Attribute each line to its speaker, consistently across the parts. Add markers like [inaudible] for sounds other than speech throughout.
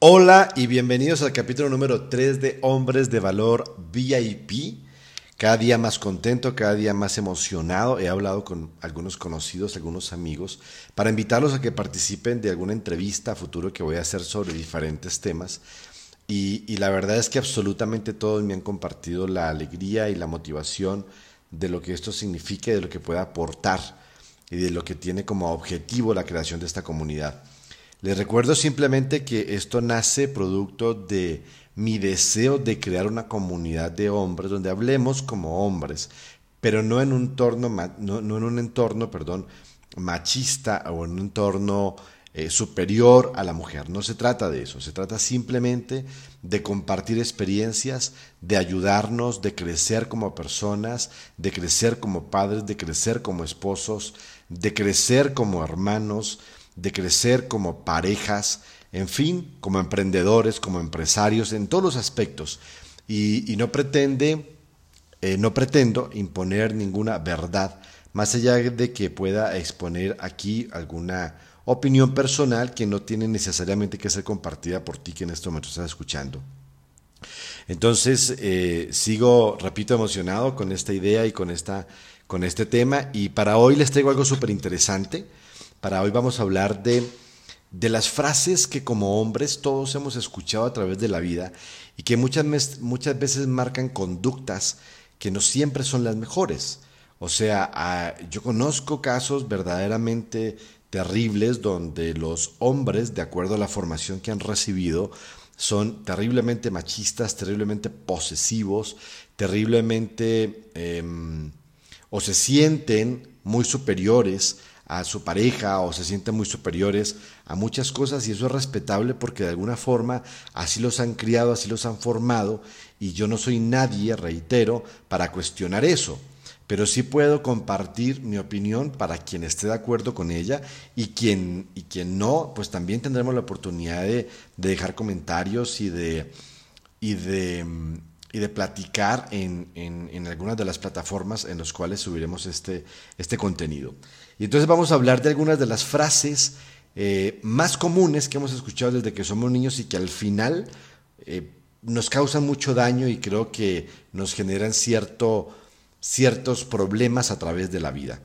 Speaker 1: Hola y bienvenidos al capítulo número 3 de Hombres de Valor VIP. Cada día más contento, cada día más emocionado. He hablado con algunos conocidos, algunos amigos, para invitarlos a que participen de alguna entrevista a futuro que voy a hacer sobre diferentes temas. Y, la verdad es que absolutamente todos me han compartido la alegría y la motivación de lo que esto significa y de lo que puede aportar y de lo que tiene como objetivo la creación de esta comunidad. Les recuerdo simplemente que esto nace producto de mi deseo de crear una comunidad de hombres donde hablemos como hombres, pero no en un entorno, no, en un entorno machista o en un entorno eh, superior a la mujer. No se trata de eso, se trata simplemente de compartir experiencias, de ayudarnos, de crecer como personas, de crecer como padres, de crecer como esposos, de crecer como hermanos, de crecer como parejas, en fin, como emprendedores, como empresarios, en todos los aspectos. Y, no pretende, eh, no pretendo imponer ninguna verdad, más allá de que pueda exponer aquí alguna opinión personal que no tiene necesariamente que ser compartida por ti que en este momento estás escuchando. Entonces, eh, sigo, repito, emocionado con esta idea y con, esta, con este tema. Y para hoy les traigo algo súper interesante. Para hoy vamos a hablar de, de las frases que como hombres todos hemos escuchado a través de la vida y que muchas, muchas veces marcan conductas que no siempre son las mejores. O sea, yo conozco casos verdaderamente terribles donde los hombres, de acuerdo a la formación que han recibido, son terriblemente machistas, terriblemente posesivos, terriblemente em, o se sienten muy superiores a su pareja o se sienten muy superiores a muchas cosas y eso es respetable porque de alguna forma así los han criado, así los han formado y yo no soy nadie, reitero, para cuestionar eso. Pero sí puedo compartir mi opinión para quien esté de acuerdo con ella y quien, y quien no, pues también tendremos la oportunidad de, dejar comentarios y de, y de, y de platicar en, en, algunas de las plataformas en las cuales subiremos este, este contenido. Y entonces vamos a hablar de algunas de las frases eh, más comunes que hemos escuchado desde que somos niños y que al final eh, nos causan mucho daño y creo que nos generan cierto, ciertos problemas a través de la vida.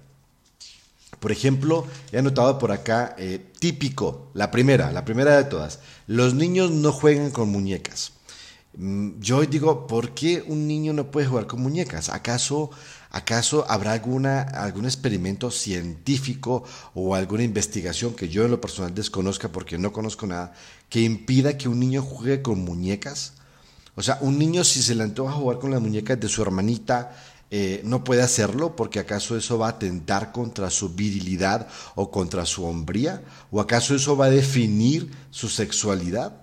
Speaker 1: Por ejemplo, he anotado por acá, eh, típico, la primera, la primera de todas, los niños no juegan con muñecas. Mm, yo digo, ¿por qué un niño no puede jugar con muñecas? ¿Acaso ¿Acaso habrá alguna, algún experimento científico o alguna investigación que yo en lo personal desconozca porque no conozco nada que impida que un niño juegue con muñecas? O sea, un niño si se le antoja jugar con las muñecas de su hermanita, eh, no puede hacerlo porque acaso eso va a atentar contra su virilidad o contra su hombría? ¿O acaso eso va a definir su sexualidad?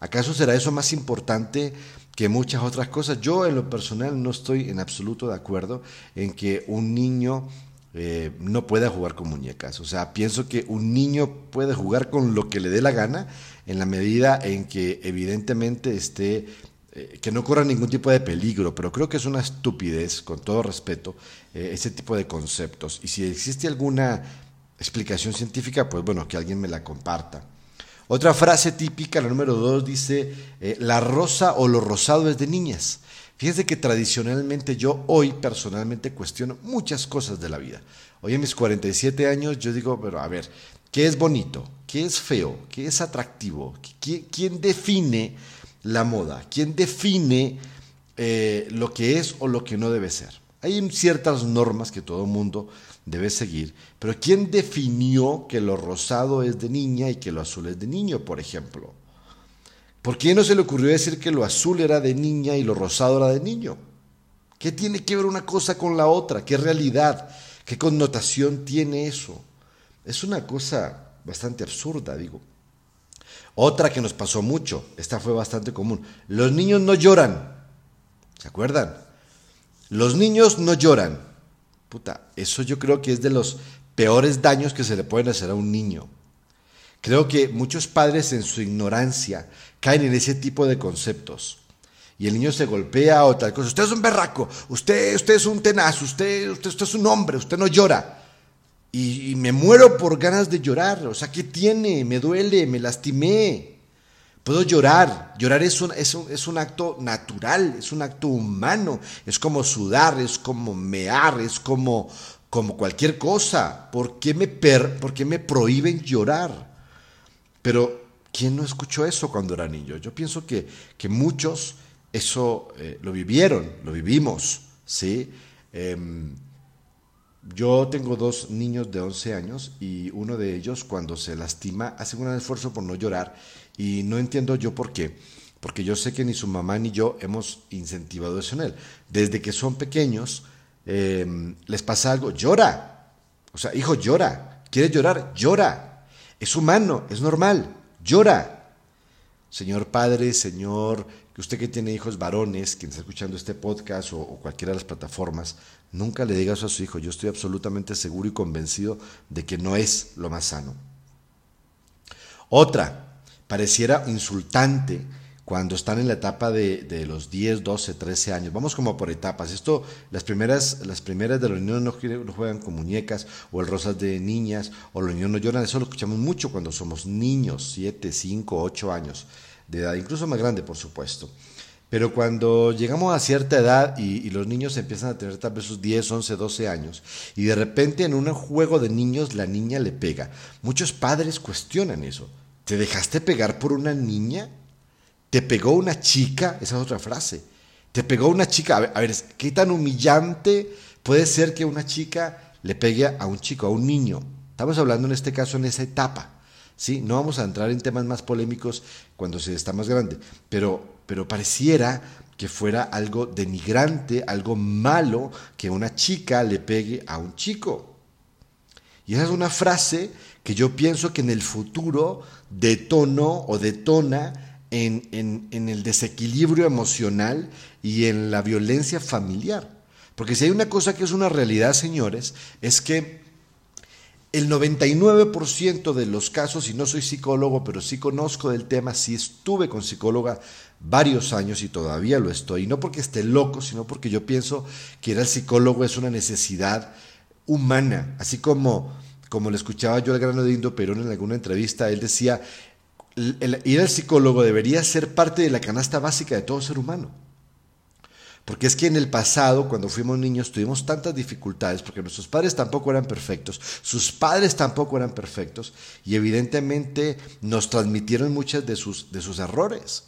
Speaker 1: ¿Acaso será eso más importante que muchas otras cosas. Yo en lo personal no estoy en absoluto de acuerdo en que un niño eh, no pueda jugar con muñecas. O sea, pienso que un niño puede jugar con lo que le dé la gana en la medida en que evidentemente esté, eh, que no corra ningún tipo de peligro, pero creo que es una estupidez, con todo respeto, eh, ese tipo de conceptos. Y si existe alguna explicación científica, pues bueno, que alguien me la comparta. Otra frase típica, la número dos, dice, eh, la rosa o lo rosado es de niñas. Fíjense que tradicionalmente yo hoy personalmente cuestiono muchas cosas de la vida. Hoy en mis 47 años yo digo, pero a ver, ¿qué es bonito? ¿Qué es feo? ¿Qué es atractivo? ¿Quién, define la moda? ¿Quién define eh, lo que es o lo que no debe ser? Hay ciertas normas que todo mundo debe seguir, pero ¿quién definió que lo rosado es de niña y que lo azul es de niño, por ejemplo? ¿Por qué no se le ocurrió decir que lo azul era de niña y lo rosado era de niño? ¿Qué tiene que ver una cosa con la otra? ¿Qué realidad? ¿Qué connotación tiene eso? Es una cosa bastante absurda, digo. Otra que nos pasó mucho, esta fue bastante común. Los niños no lloran. ¿Se acuerdan? Los niños no lloran. Puta, eso yo creo que es de los peores daños que se le pueden hacer a un niño. Creo que muchos padres en su ignorancia caen en ese tipo de conceptos. Y el niño se golpea o tal cosa. Usted es un berraco, usted, usted es un tenaz, usted, usted, usted es un hombre, usted no llora. Y, y me muero por ganas de llorar. O sea, ¿qué tiene? Me duele, me lastimé. Puedo llorar. Llorar es un, es, un, es un, acto natural, es un acto humano. Es como sudar, es como mear, es como, como cualquier cosa. ¿Por qué, me per, ¿Por qué me prohíben llorar? Pero, ¿quién no escuchó eso cuando era niño? Yo pienso que, que muchos eso eh, lo vivieron, lo vivimos. ¿sí? Em, yo tengo dos niños de 11 años y uno de ellos cuando se lastima hace un gran esfuerzo por no llorar y no entiendo yo por qué. Porque yo sé que ni su mamá ni yo hemos incentivado eso en él. Desde que son pequeños, em, les pasa algo, llora. O sea, hijo, llora. ¿Quieres llorar? Llora. Es humano, es normal. Llora. Señor Padre, Señor que usted que tiene hijos varones, quien está escuchando este podcast o, cualquiera de las plataformas, nunca le diga eso a su hijo. Yo estoy absolutamente seguro y convencido de que no es lo más sano. Otra, pareciera insultante cuando están en la etapa de, los 10, 12, 13 años. Vamos como por etapas. Esto, las primeras, las primeras de los niños no, juegan con muñecas o el rosas de niñas o los niños no lloran. Eso lo escuchamos mucho cuando somos niños, 7, 5, 8 años de edad, incluso más grande, por supuesto. Pero cuando llegamos a cierta edad y, los niños empiezan a tener tal vez sus 10, 11, 12 años, y de repente en un juego de niños la niña le pega, muchos padres cuestionan eso. ¿Te dejaste pegar por una niña? ¿Te pegó una chica? Esa es otra frase. ¿Te pegó una chica? A ver, ¿qué tan humillante puede ser que una chica le pegue a un chico, a un niño? Estamos hablando en este caso en esa etapa. ¿sí? No vamos a entrar en temas más polémicos cuando se está más grande, pero, pero pareciera que fuera algo denigrante, algo malo que una chica le pegue a un chico. Y esa es una frase que yo pienso que en el futuro detonó o detona en, en, en, el desequilibrio emocional y en la violencia familiar. Porque si hay una cosa que es una realidad, señores, es que el 99% de los casos, y no soy psicólogo, pero sí conozco del tema, sí estuve con psicóloga varios años y todavía lo estoy, no porque esté loco, sino porque yo pienso que ir al psicólogo es una necesidad humana, así como, como le escuchaba yo al grano de Indo Perón en alguna entrevista, él decía, ir al psicólogo debería ser parte de la canasta básica de todo ser humano. Porque es que en el pasado, cuando fuimos niños, tuvimos tantas dificultades, porque nuestros padres tampoco eran perfectos, sus padres tampoco eran perfectos, y evidentemente nos transmitieron muchas de sus, de sus errores.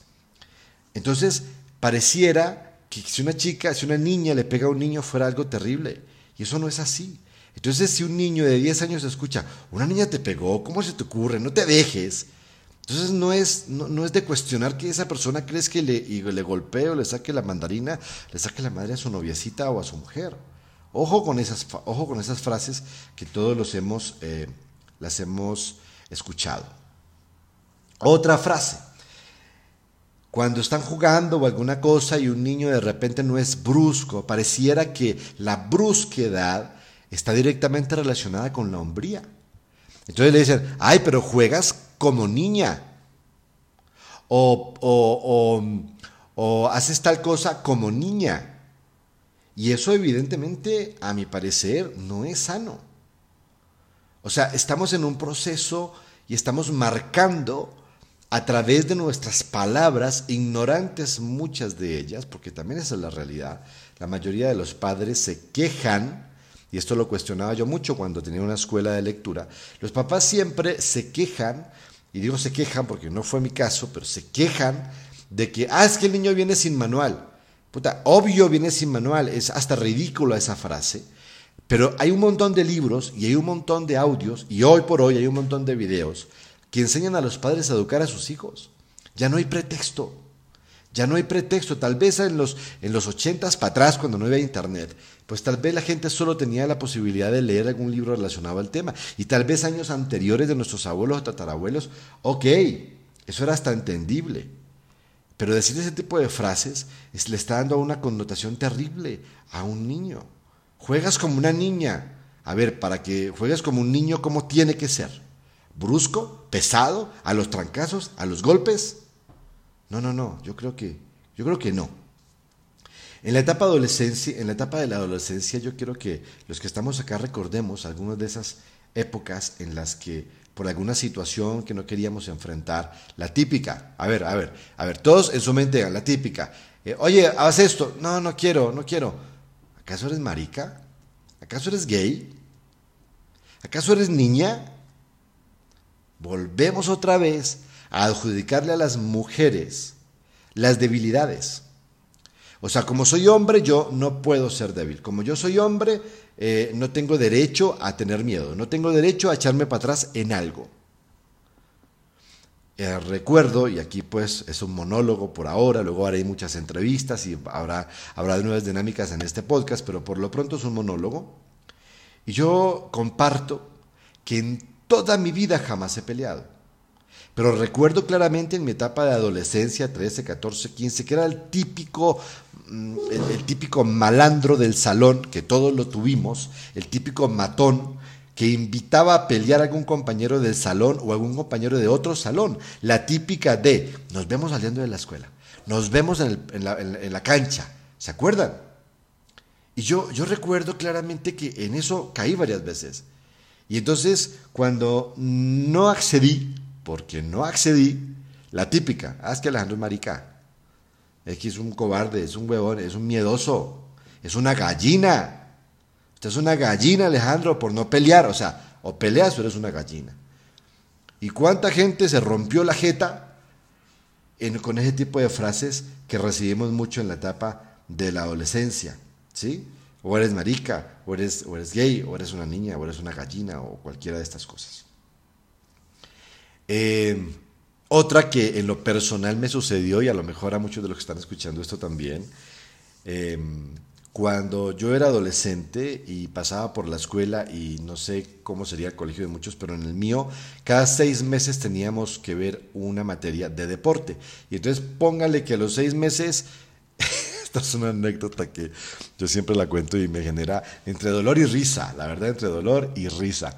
Speaker 1: Entonces, pareciera que si una chica, si una niña le pega a un niño fuera algo terrible, y eso no es así. Entonces, si un niño de 10 años escucha, una niña te pegó, ¿cómo se te ocurre? No te dejes. Entonces no es, no, es de cuestionar que esa persona crees que le, le golpee o le saque la mandarina, le saque la madre a su noviecita o a su mujer. Ojo con esas, ojo con esas frases que todos los hemos, eh, las hemos escuchado. Otra frase. Cuando están jugando o alguna cosa y un niño de repente no es brusco, pareciera que la brusquedad está directamente relacionada con la hombría. Entonces le dicen, ay, pero juegas como niña. O, o, o, haces tal cosa como niña. Y eso evidentemente, a mi parecer, no es sano. O sea, estamos en un proceso y estamos marcando a través de nuestras palabras, ignorantes muchas de ellas, porque también esa es la realidad. La mayoría de los padres se quejan, y esto lo cuestionaba yo mucho cuando tenía una escuela de lectura, los papás siempre se quejan y digo se quejan porque no fue mi caso, pero se quejan de que, ah, es que el niño viene sin manual. Puta, obvio viene sin manual, es hasta ridícula esa frase, pero hay un montón de libros y hay un montón de audios y hoy por hoy hay un montón de videos que enseñan a los padres a educar a sus hijos. Ya no hay pretexto. Ya no hay pretexto. Tal vez en los, en los 80 para atrás, cuando no había internet, pues tal vez la gente solo tenía la posibilidad de leer algún libro relacionado al tema. Y tal vez años anteriores de nuestros abuelos o tatarabuelos, ok, eso era hasta entendible. Pero decir ese tipo de frases es, le está dando una connotación terrible a un niño. Juegas como una niña. A ver, para que juegues como un niño, ¿cómo tiene que ser? ¿Brusco? ¿Pesado? ¿A los trancazos? ¿A los golpes? No, no, no, yo creo que, yo creo que no. En la etapa adolescencia, en la etapa de la adolescencia, yo quiero que los que estamos acá recordemos algunas de esas épocas en las que por alguna situación que no queríamos enfrentar. La típica, a ver, a ver, a ver, todos en su mente, la típica. Eh, Oye, haz esto. No, no quiero, no quiero. ¿Acaso eres marica? ¿Acaso eres gay? ¿Acaso eres niña? Volvemos otra vez a adjudicarle a las mujeres las debilidades. O sea, como soy hombre, yo no puedo ser débil. Como yo soy hombre, eh, no tengo derecho a tener miedo, no tengo derecho a echarme para atrás en algo. Eh, recuerdo, y aquí pues es un monólogo por ahora, luego haré muchas entrevistas y habrá, habrá nuevas dinámicas en este podcast, pero por lo pronto es un monólogo. Y yo comparto que en toda mi vida jamás he peleado. Pero recuerdo claramente en mi etapa de adolescencia, 13, 14, 15, que era el típico, mm, el, típico malandro del salón, que todos lo tuvimos, el típico matón que invitaba a pelear a algún compañero del salón o a algún compañero de otro salón. La típica de, nos vemos saliendo de la escuela, nos vemos en, la, en la, cancha, ¿se acuerdan? Y yo, yo recuerdo claramente que en eso caí varias veces. Y entonces, cuando no accedí porque no accedí, la típica, ah, es que Alejandro es marica, es que es un cobarde, es un huevón, es un miedoso, es una gallina. Usted es una gallina, Alejandro, por no pelear, o sea, o peleas o eres una gallina. ¿Y cuánta gente se rompió la jeta con ese tipo de frases que recibimos mucho en la etapa de la adolescencia? ¿Sí? O eres marica, o eres, o eres gay, o eres una niña, o eres una gallina, o cualquiera de estas cosas. Eh, otra que en lo personal me sucedió, y a lo mejor a muchos de los que están escuchando esto también, eh, cuando yo era adolescente y pasaba por la escuela, y no sé cómo sería el colegio de muchos, pero en el mío, cada seis meses teníamos que ver una materia de deporte. Y entonces póngale que a los seis meses, [laughs] esta es una anécdota que yo siempre la cuento y me genera entre dolor y risa, la verdad, entre dolor y risa.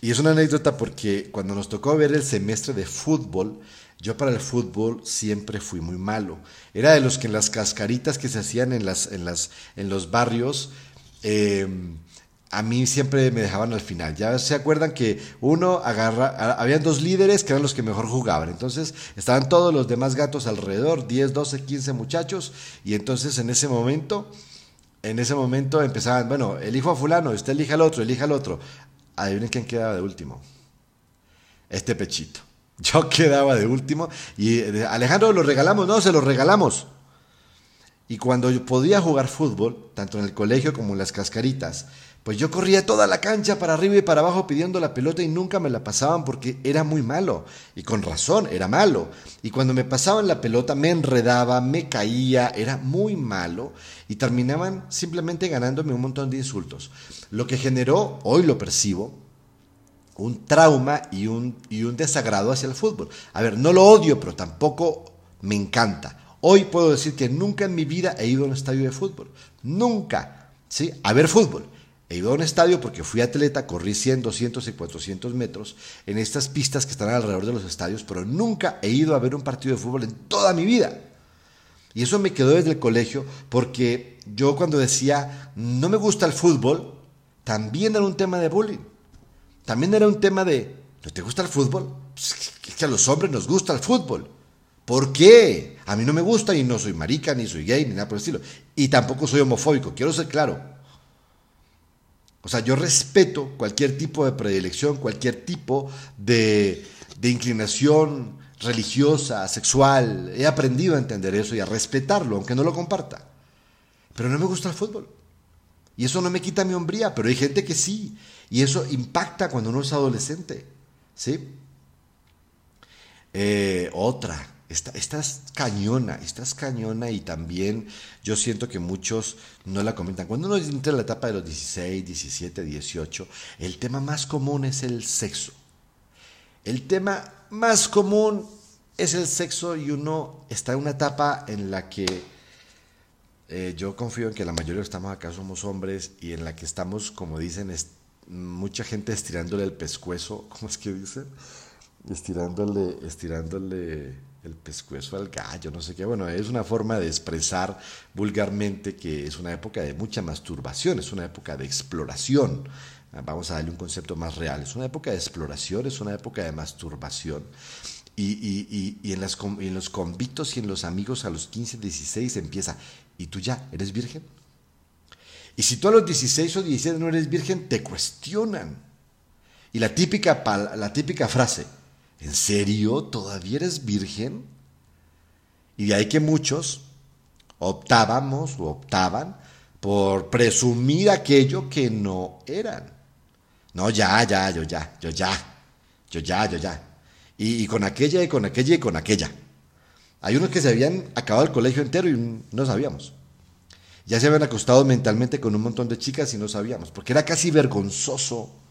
Speaker 1: Y es una anécdota porque cuando nos tocó ver el semestre de fútbol, yo para el fútbol siempre fui muy malo. Era de los que en las cascaritas que se hacían en, las, en, las, en los barrios, em, a mí siempre me dejaban al final. Ya se acuerdan que uno agarra, habían dos líderes que eran los que mejor jugaban. Entonces estaban todos los demás gatos alrededor, 10, 12, 15 muchachos. Y entonces en ese momento, en ese momento empezaban, bueno, elijo a fulano, usted elija al otro, elija al otro. Adivinen quién quedaba de último. Este pechito. [laughs] Yo quedaba de último y eh, Alejandro lo regalamos, no, se lo regalamos. Y cuando yo podía jugar fútbol, tanto en el colegio como en las cascaritas, pues yo corría toda la cancha para arriba y para abajo pidiendo la pelota y nunca me la pasaban porque era muy malo. Y con razón, era malo. Y cuando me pasaban la pelota me enredaba, me caía, era muy malo. Y terminaban simplemente ganándome un montón de insultos. Lo que generó, hoy lo percibo, un trauma y un, y un desagrado hacia el fútbol. A ver, no lo odio, pero tampoco me encanta. Hoy puedo decir que nunca en mi vida he ido a un estadio de fútbol. Nunca. ¿Sí? A ver fútbol. He ido a un estadio porque fui atleta, corrí 100, 200 y 400 metros en estas pistas que están alrededor de los estadios, pero nunca he ido a ver un partido de fútbol en toda mi vida. Y eso me quedó desde el colegio porque yo cuando decía no me gusta el fútbol, también era un tema de bullying. También era un tema de ¿no te gusta el fútbol? Pues, es que a los hombres nos gusta el fútbol. ¿Por qué? A mí no me gusta y no soy marica, ni soy gay, ni nada por el estilo. Y tampoco soy homofóbico, quiero ser claro. O sea, yo respeto cualquier tipo de predilección, cualquier tipo de, inclinación religiosa, sexual. He aprendido a entender eso y a respetarlo, aunque no lo comparta. Pero no me gusta el fútbol. Y eso no me quita mi hombría, pero hay gente que sí. Y eso impacta cuando uno es adolescente. ¿Sí? Eh, otra, esta, es cañona, esta es cañona y también yo siento que muchos no la comentan. Cuando uno entra en la etapa de los 16, 17, 18, el tema más común es el sexo. El tema más común es el sexo y uno está en una etapa en la que eh, yo confío en que la mayoría de los que estamos acá somos hombres y en la que estamos, como dicen, mucha gente estirándole el pescuezo, [laughs] ¿cómo es que dicen? Estirándole, estirándole el pescuezo al gallo, no sé qué. Bueno, es una forma de expresar vulgarmente que es una época de mucha masturbación, es una época de exploración, vamos a darle un concepto más real, es una época de exploración, es una época de masturbación. Y, en, las, en los convictos y en los amigos a los 15, 16 empieza, ¿y tú ya eres virgen? Y si tú a los 16 o 17 no eres virgen, te cuestionan. Y la típica, la típica frase, ¿en serio todavía eres virgen? Y de ahí que muchos optábamos o optaban por presumir aquello que no eran. No, ya, ya, yo ya, yo ya, yo ya, yo ya. Y, con aquella y con aquella y con aquella. Hay unos que se habían acabado el colegio entero y no sabíamos. Ya se habían acostado mentalmente con un montón de chicas y no sabíamos, porque era casi vergonzoso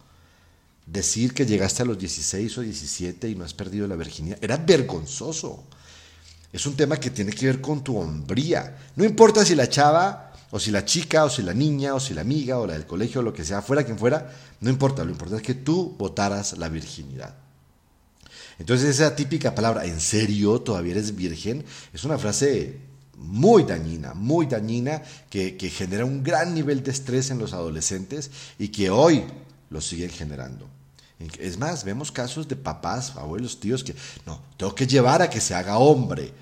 Speaker 1: decir que llegaste a los 16 o 17 y no has perdido la virginidad. Era vergonzoso. Es un tema que tiene que ver con tu hombría. No importa si la chava, o si la chica, o si la niña, o si la amiga, o la del colegio, o lo que sea, fuera quien fuera, no importa. Lo importante es que tú votaras la virginidad. Entonces esa típica palabra, ¿en serio todavía eres virgen? Es una frase muy dañina, muy dañina, que, genera un gran nivel de estrés en los adolescentes y que hoy lo siguen generando. Es más, vemos casos de papás, abuelos, tíos que, no, tengo que llevar a que se haga hombre.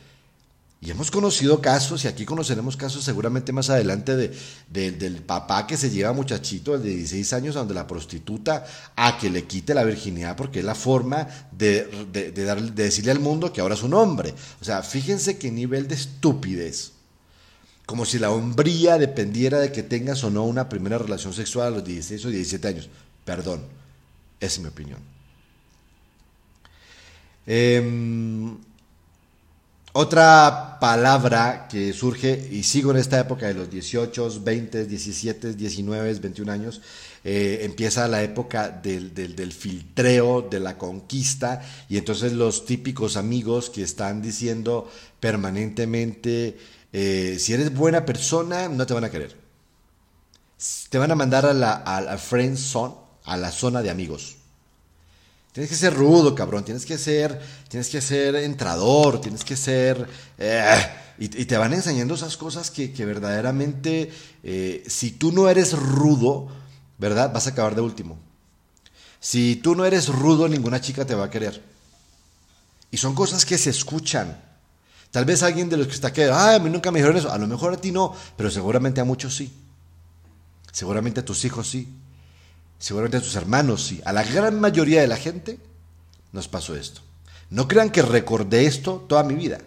Speaker 1: Y hemos conocido casos, y aquí conoceremos casos seguramente más adelante, de, del papá que se lleva muchachito, de 16 años, a donde la prostituta, a que le quite la virginidad, porque es la forma de, de, de decirle al mundo que ahora es un hombre. O sea, fíjense qué nivel de estupidez. Como si la hombría dependiera de que tengas o no una primera relación sexual a los 16 o 17 años. Perdón, es mi opinión. Eh, otra palabra que surge, y sigo en esta época de los 18, 20, 17, 19, 21 años, eh, empieza la época del, del, filtreo, de la conquista, y entonces los típicos amigos que están diciendo permanentemente, eh, si eres buena persona, no te van a querer. Te van a mandar a la friend zone, a la zona de amigos. Tienes que ser rudo, cabrón. Tienes que ser, tienes que ser entrador, tienes que ser... Eh, y, te van enseñando esas cosas que, verdaderamente, eh, si tú no eres rudo, ¿verdad? Vas a acabar de último. Si tú no eres rudo, ninguna chica te va a querer. Y son cosas que se escuchan. Tal vez alguien de los que está aquí, ah, a mí nunca me dijeron eso. A lo mejor a ti no, pero seguramente a muchos sí. Seguramente a tus hijos sí seguramente a sus hermanos sí, a la gran mayoría de la gente nos pasó esto. No crean que recordé esto toda mi vida.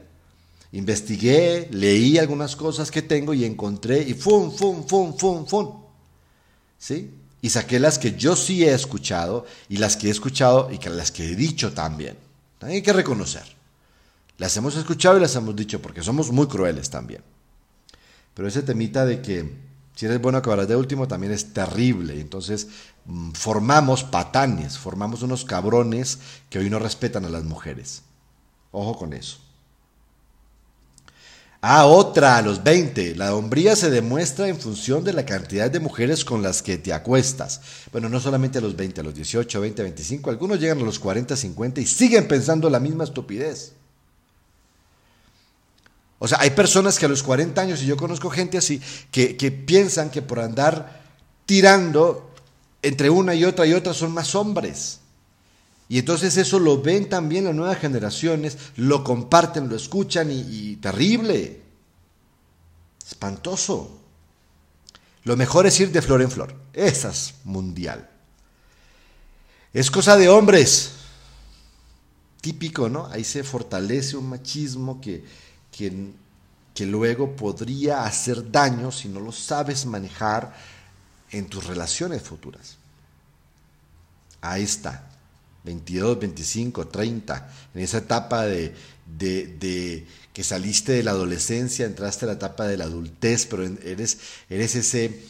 Speaker 1: Investigué, leí algunas cosas que tengo y encontré y fum, fum, fum, fum, fum. ¿Sí? Y saqué las que yo sí he escuchado y las que he escuchado y las que he dicho también. Hay que reconocer. Las hemos escuchado y las hemos dicho porque somos muy crueles también. Pero ese temita de que si eres bueno acabarás de último también es terrible. Entonces mm, formamos patanes, formamos unos cabrones que hoy no respetan a las mujeres. Ojo con eso. Ah, otra, a los 20. La hombría se demuestra en función de la cantidad de mujeres con las que te acuestas. Bueno, no solamente a los 20, a los 18, 20, 25. Algunos llegan a los 40, 50 y siguen pensando la misma estupidez. O sea, hay personas que a los 40 años, y yo conozco gente así, que, piensan que por andar tirando entre una y otra y otra son más hombres. Y entonces eso lo ven también las nuevas generaciones, lo comparten, lo escuchan y, y, terrible. Espantoso. Lo mejor es ir de flor en flor. Esa es mundial. Es cosa de hombres. Típico, ¿no? Ahí se fortalece un machismo que, que, luego podría hacer daño si no lo sabes manejar en tus relaciones futuras. Ahí está, 22, 25, 30, en esa etapa de, de, que saliste de la adolescencia, entraste a la etapa de la adultez, pero eres, eres ese,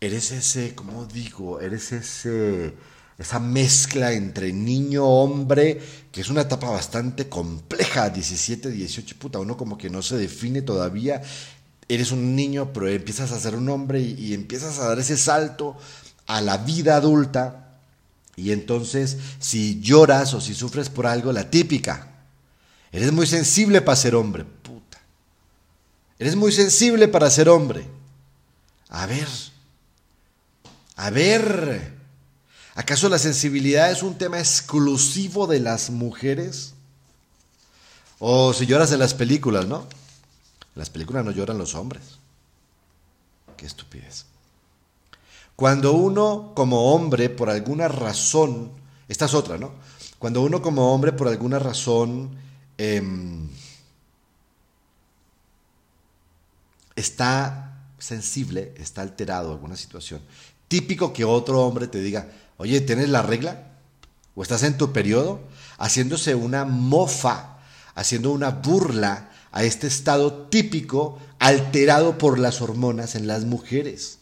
Speaker 1: eres ese, ¿cómo digo? Eres ese esa mezcla entre niño, hombre, que es una etapa bastante compleja, 17, 18, puta, uno como que no se define todavía, eres un niño, pero empiezas a ser un hombre y, empiezas a dar ese salto a la vida adulta, y entonces si lloras o si sufres por algo, la típica, eres muy sensible para ser hombre, puta, eres muy sensible para ser hombre, a ver, a ver, ¿Acaso la sensibilidad es un tema exclusivo de las mujeres? O si lloras en las películas, ¿no? En las películas no lloran los hombres. Qué estupidez. Cuando uno como hombre, por alguna razón, esta es otra, ¿no? Cuando uno como hombre, por alguna razón, em, está sensible, está alterado alguna situación, típico que otro hombre te diga, oye, ¿tienes la regla? ¿O estás en tu periodo? Haciéndose una mofa, haciendo una burla a este estado típico alterado por las hormonas en las mujeres.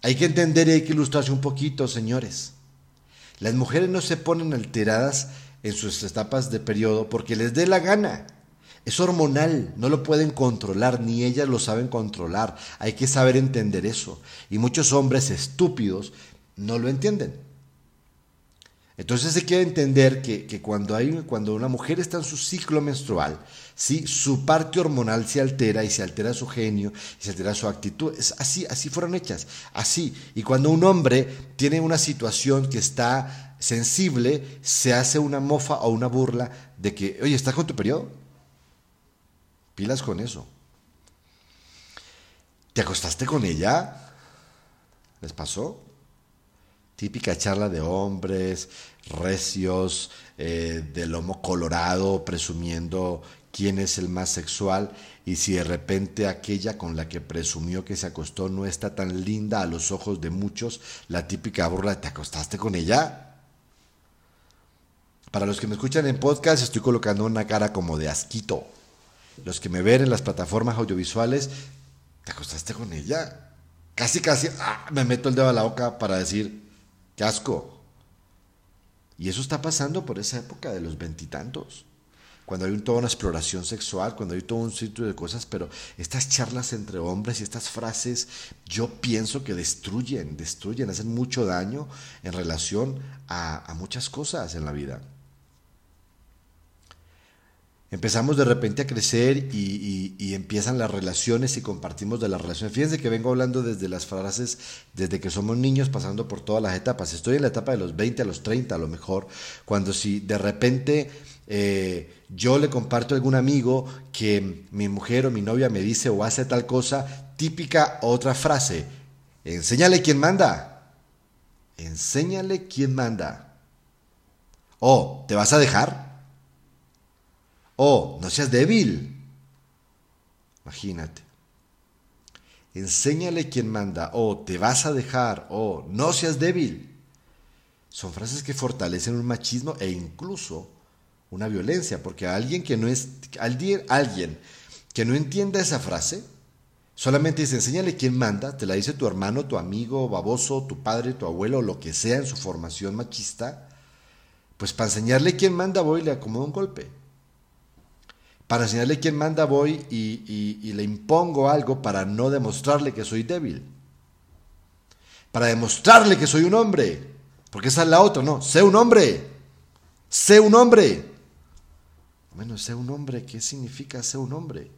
Speaker 1: Hay que entender y hay que ilustrarse un poquito, señores. Las mujeres no se ponen alteradas en sus etapas de periodo porque les dé la gana. Es hormonal, no lo pueden controlar, ni ellas lo saben controlar. Hay que saber entender eso. Y muchos hombres estúpidos no lo entienden. Entonces se quiere entender que, cuando, hay, cuando una mujer está en su ciclo menstrual, ¿sí? su parte hormonal se altera y se altera su genio y se altera su actitud. Es así, así fueron hechas, así. Y cuando un hombre tiene una situación que está sensible, se hace una mofa o una burla de que, oye, ¿estás con tu periodo? Pilas con eso. ¿Te acostaste con ella? ¿Les pasó? Típica charla de hombres recios, eh, de lomo colorado, presumiendo quién es el más sexual y si de repente aquella con la que presumió que se acostó no está tan linda a los ojos de muchos, la típica burla, ¿te acostaste con ella? Para los que me escuchan en podcast estoy colocando una cara como de asquito. Los que me ven en las plataformas audiovisuales, ¿te acostaste con ella? Casi, casi, ah, me meto el dedo a la boca para decir, Qué asco. Y eso está pasando por esa época de los veintitantos. Cuando hay toda una exploración sexual, cuando hay todo un sitio de cosas, pero estas charlas entre hombres y estas frases, yo pienso que destruyen, destruyen, hacen mucho daño en relación a muchas cosas en la vida empezamos de repente a crecer y, empiezan las relaciones y compartimos de las relaciones. Fíjense que vengo hablando desde las frases, desde que somos niños, pasando por todas las etapas. Estoy en la etapa de los 20 a los 30 a lo mejor, cuando si de repente eh, yo le comparto a algún amigo que mi mujer o mi novia me dice o hace tal cosa, típica otra frase, enséñale quién manda. Enséñale quién manda. O, ¿te vas a dejar? Oh, no seas débil. Imagínate. Enséñale quién manda. Oh, te vas a dejar. Oh, no seas débil. Son frases que fortalecen un machismo e incluso una violencia, porque alguien que no es alguien, alguien que no entienda esa frase, solamente dice, enséñale quién manda, te la dice tu hermano, tu amigo, baboso, tu padre, tu abuelo, lo que sea en su formación machista, pues para enseñarle quién manda voy y le acomodo un golpe. Para enseñarle quién manda voy y, le impongo algo para no demostrarle que soy débil. Para demostrarle que soy un hombre. Porque esa es la otra, no. Sé un hombre. Sé un hombre. Bueno, sé un hombre. ¿Qué significa ser un hombre?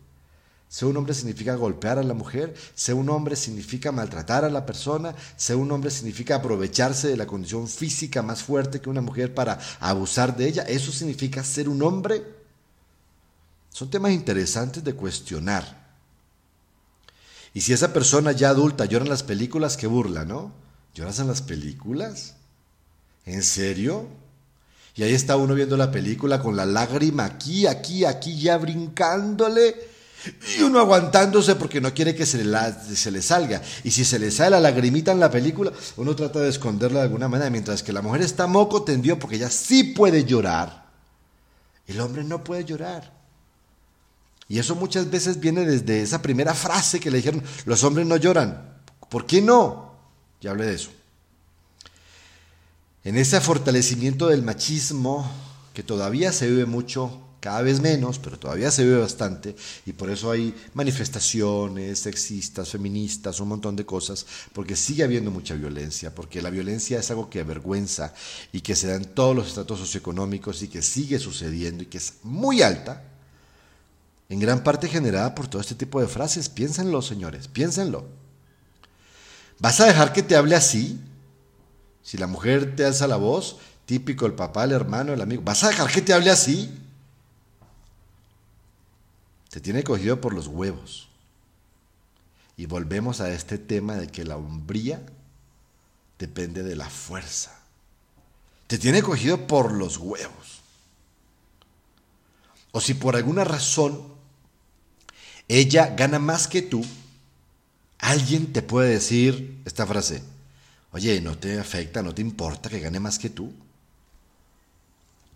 Speaker 1: Ser un hombre significa golpear a la mujer, ser un hombre significa maltratar a la persona, ser un hombre significa aprovecharse de la condición física más fuerte que una mujer para abusar de ella. Eso significa ser un hombre. Son temas interesantes de cuestionar. Y si esa persona ya adulta llora en las películas, qué burla, ¿no? ¿Lloras en las películas? ¿En serio? Y ahí está uno viendo la película con la lágrima aquí, aquí, aquí, ya brincándole. Y uno aguantándose porque no quiere que se le, se le salga. Y si se le sale la lagrimita en la película, uno trata de esconderla de alguna manera. Mientras que la mujer está moco tendido porque ella sí puede llorar. El hombre no puede llorar. Y eso muchas veces viene desde esa primera frase que le dijeron, los hombres no lloran. ¿Por qué no? Ya hablé de eso. En ese fortalecimiento del machismo, que todavía se vive mucho, cada vez menos, pero todavía se vive bastante, y por eso hay manifestaciones sexistas, feministas, un montón de cosas, porque sigue habiendo mucha violencia, porque la violencia es algo que avergüenza y que se da en todos los estratos socioeconómicos y que sigue sucediendo y que es muy alta en gran parte generada por todo este tipo de frases. Piénsenlo, señores, piénsenlo. ¿Vas a dejar que te hable así? Si la mujer te alza la voz, típico el papá, el hermano, el amigo, ¿vas a dejar que te hable así? Te tiene cogido por los huevos. Y volvemos a este tema de que la hombría depende de la fuerza. Te tiene cogido por los huevos. O si por alguna razón ella gana más que tú, alguien te puede decir esta frase, oye, ¿no te afecta, no te importa que gane más que tú?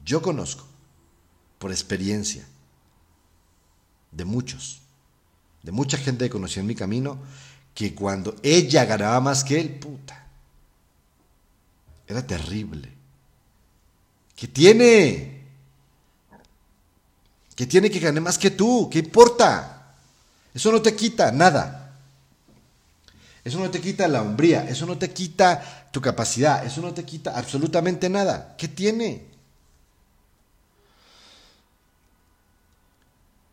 Speaker 1: Yo conozco, por experiencia, de muchos, de mucha gente que conocí en mi camino, que cuando ella ganaba más que él, puta, era terrible. ¿Qué tiene? ¿Qué tiene que ganar más que tú? ¿Qué importa? Eso no te quita nada. Eso no te quita la hombría, eso no te quita tu capacidad, eso no te quita absolutamente nada. ¿Qué tiene?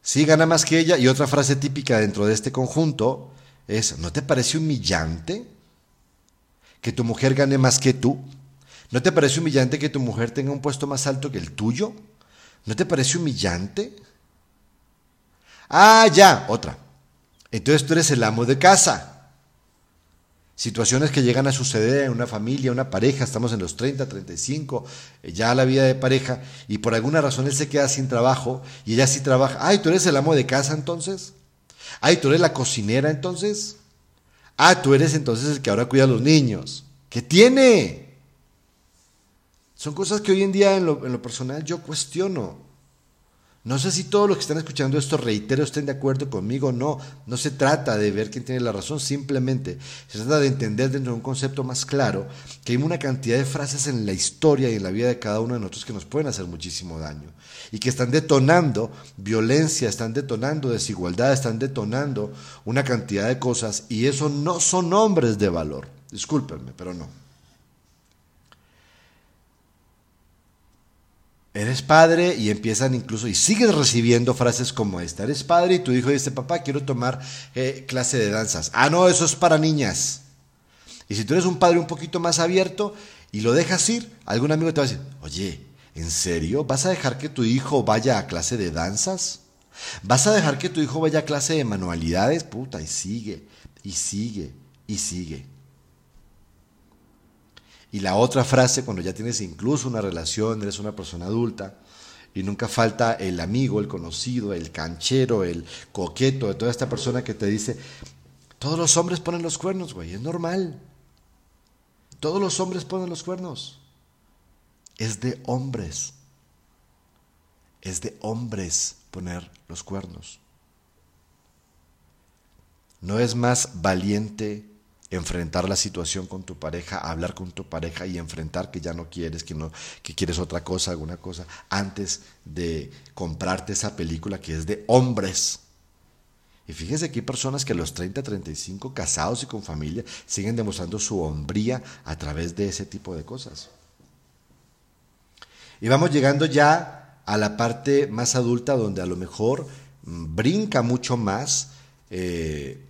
Speaker 1: Sí, gana más que ella. Y otra frase típica dentro de este conjunto es, ¿no te parece humillante que tu mujer gane más que tú? ¿No te parece humillante que tu mujer tenga un puesto más alto que el tuyo? ¿No te parece humillante? Ah, ya, otra. Entonces tú eres el amo de casa. Situaciones que llegan a suceder en una familia, una pareja, estamos en los 30, 35, eh, ya la vida de pareja, y por alguna razón él se queda sin trabajo y ella sí trabaja. Ay, tú eres el amo de casa entonces. Ay, tú eres la cocinera entonces. Ah, tú eres entonces el que ahora cuida a los niños. ¿Qué tiene? Son cosas que hoy en día en lo, personal yo cuestiono. No sé si todos los que están escuchando esto, reitero, estén de acuerdo conmigo. No, no se trata de ver quién tiene la razón, simplemente se trata de entender dentro de un concepto más claro que hay una cantidad de frases en la historia y en la vida de cada uno de nosotros que nos pueden hacer muchísimo daño y que están detonando violencia, están detonando desigualdad, están detonando una cantidad de cosas y eso no son hombres de valor. Discúlpenme, pero no. Eres padre y empiezan incluso y sigues recibiendo frases como esta, eres padre y tu hijo dice, papá, quiero tomar eh, clase de danzas. Ah, no, eso es para niñas. Y si tú eres un padre un poquito más abierto y lo dejas ir, algún amigo te va a decir, oye, ¿en serio? ¿Vas a dejar que tu hijo vaya a clase de danzas? ¿Vas a dejar que tu hijo vaya a clase de manualidades? Puta, y sigue, y sigue, y sigue. Y la otra frase, cuando ya tienes incluso una relación, eres una persona adulta, y nunca falta el amigo, el conocido, el canchero, el coqueto de toda esta persona que te dice, todos los hombres ponen los cuernos, güey, es normal. Todos los hombres ponen los cuernos. Es de hombres. Es de hombres poner los cuernos. No es más valiente enfrentar la situación con tu pareja, hablar con tu pareja y enfrentar que ya no quieres, que no que quieres otra cosa, alguna cosa antes de comprarte esa película que es de hombres. Y fíjese que hay personas que a los 30, 35 casados y con familia siguen demostrando su hombría a través de ese tipo de cosas. Y vamos llegando ya a la parte más adulta donde a lo mejor mm, brinca mucho más eh,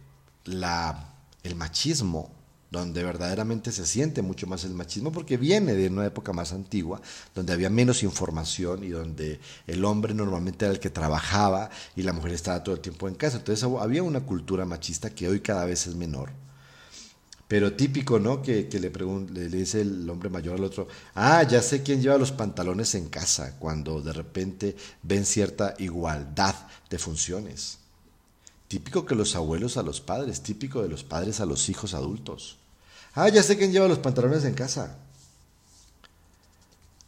Speaker 1: la el machismo, donde verdaderamente se siente mucho más el machismo, porque viene de una época más antigua, donde había menos información y donde el hombre normalmente era el que trabajaba y la mujer estaba todo el tiempo en casa. Entonces había una cultura machista que hoy cada vez es menor. Pero típico, ¿no? Que, le, le, dice el hombre mayor al otro, ah, ya sé quién lleva los pantalones en casa, cuando de repente ven cierta igualdad de funciones. Típico que los abuelos a los padres, típico de los padres a los hijos adultos. Ah, ya sé quién lleva los pantalones en casa.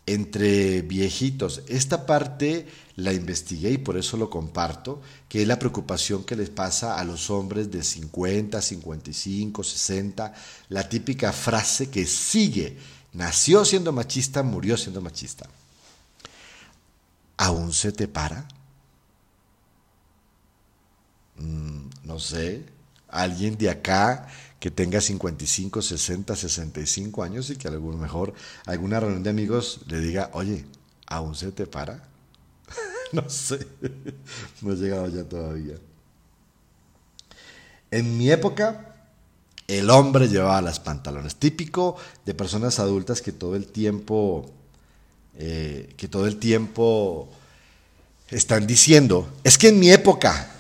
Speaker 1: Entre viejitos. Esta parte la investigué y por eso lo comparto, que es la preocupación que les pasa a los hombres de 50, 55, 60. La típica frase que sigue. Nació siendo machista, murió siendo machista. ¿Aún se te para? Mm, no sé, alguien de acá que tenga 55, 60, 65 años y que a lo mejor alguna reunión de amigos le diga, oye, ¿aún se te para? [laughs] no sé, [laughs] no he llegado ya todavía. En mi época, el hombre llevaba las pantalones. Típico de personas adultas que todo el tiempo, eh, que todo el tiempo están diciendo, es que en mi época,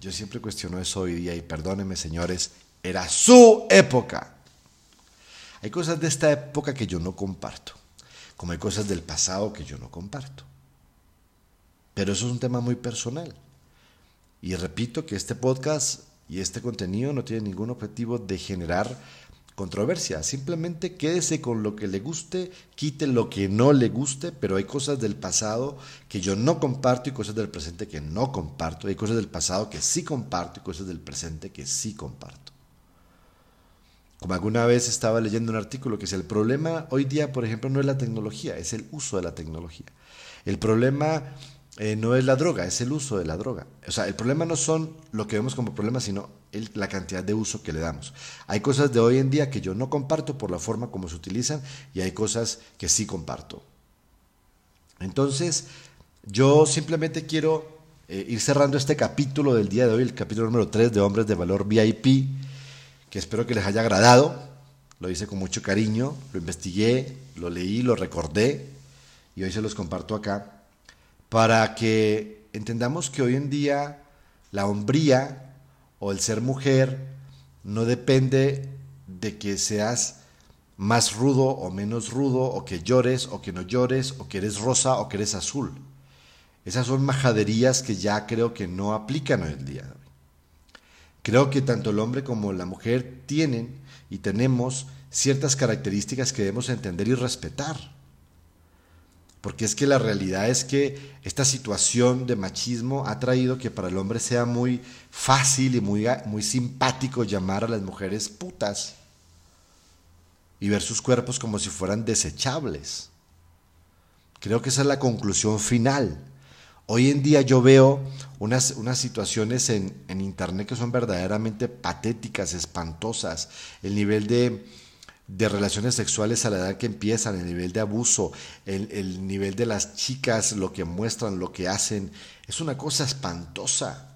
Speaker 1: yo siempre cuestiono eso hoy día y perdónenme señores, era su época. Hay cosas de esta época que yo no comparto, como hay cosas del pasado que yo no comparto. Pero eso es un tema muy personal. Y repito que este podcast y este contenido no tiene ningún objetivo de generar controversia. Simplemente quédese con lo que le guste, quite lo que no le guste, pero hay cosas del pasado que yo no comparto y cosas del presente que no comparto. Hay cosas del pasado que sí comparto y cosas del presente que sí comparto. Como alguna vez estaba leyendo un artículo que es el problema hoy día, por ejemplo, no es la tecnología, es el uso de la tecnología. El problema eh, no es la droga, es el uso de la droga. O sea, el problema no son lo que vemos como problema, sino la cantidad de uso que le damos. Hay cosas de hoy en día que yo no comparto por la forma como se utilizan y hay cosas que sí comparto. Entonces, yo simplemente quiero eh, ir cerrando este capítulo del día de hoy, el capítulo número 3 de Hombres de Valor VIP, que espero que les haya agradado. Lo hice con mucho cariño, lo investigué, lo leí, lo recordé y hoy se los comparto acá para que entendamos que hoy en día la hombría o el ser mujer no depende de que seas más rudo o menos rudo, o que llores o que no llores, o que eres rosa o que eres azul. Esas son majaderías que ya creo que no aplican hoy en día. Creo que tanto el hombre como la mujer tienen y tenemos ciertas características que debemos entender y respetar. Porque es que la realidad es que esta situación de machismo ha traído que para el hombre sea muy fácil y muy, muy simpático llamar a las mujeres putas y ver sus cuerpos como si fueran desechables. Creo que esa es la conclusión final. Hoy en día yo veo unas, unas situaciones en, en Internet que son verdaderamente patéticas, espantosas. El nivel de, de relaciones sexuales a la edad que empiezan, el nivel de abuso, el, nivel de las chicas, lo que muestran, lo que hacen, es una cosa espantosa.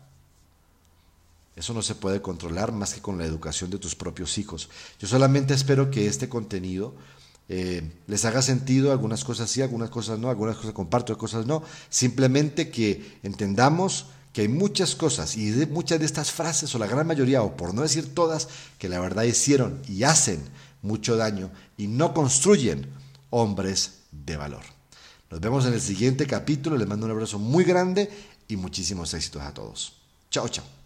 Speaker 1: Eso no se puede controlar más que con la educación de tus propios hijos. Yo solamente espero que este contenido eh, les haga sentido, algunas cosas sí, algunas cosas no, algunas cosas comparto, otras cosas no. Simplemente que entendamos que hay muchas cosas y muchas de estas frases, o la gran mayoría, o por no decir todas, que la verdad hicieron y hacen mucho daño y no construyen hombres de valor. Nos vemos en el siguiente capítulo, les mando un abrazo muy grande y muchísimos éxitos a todos. Chao, chao.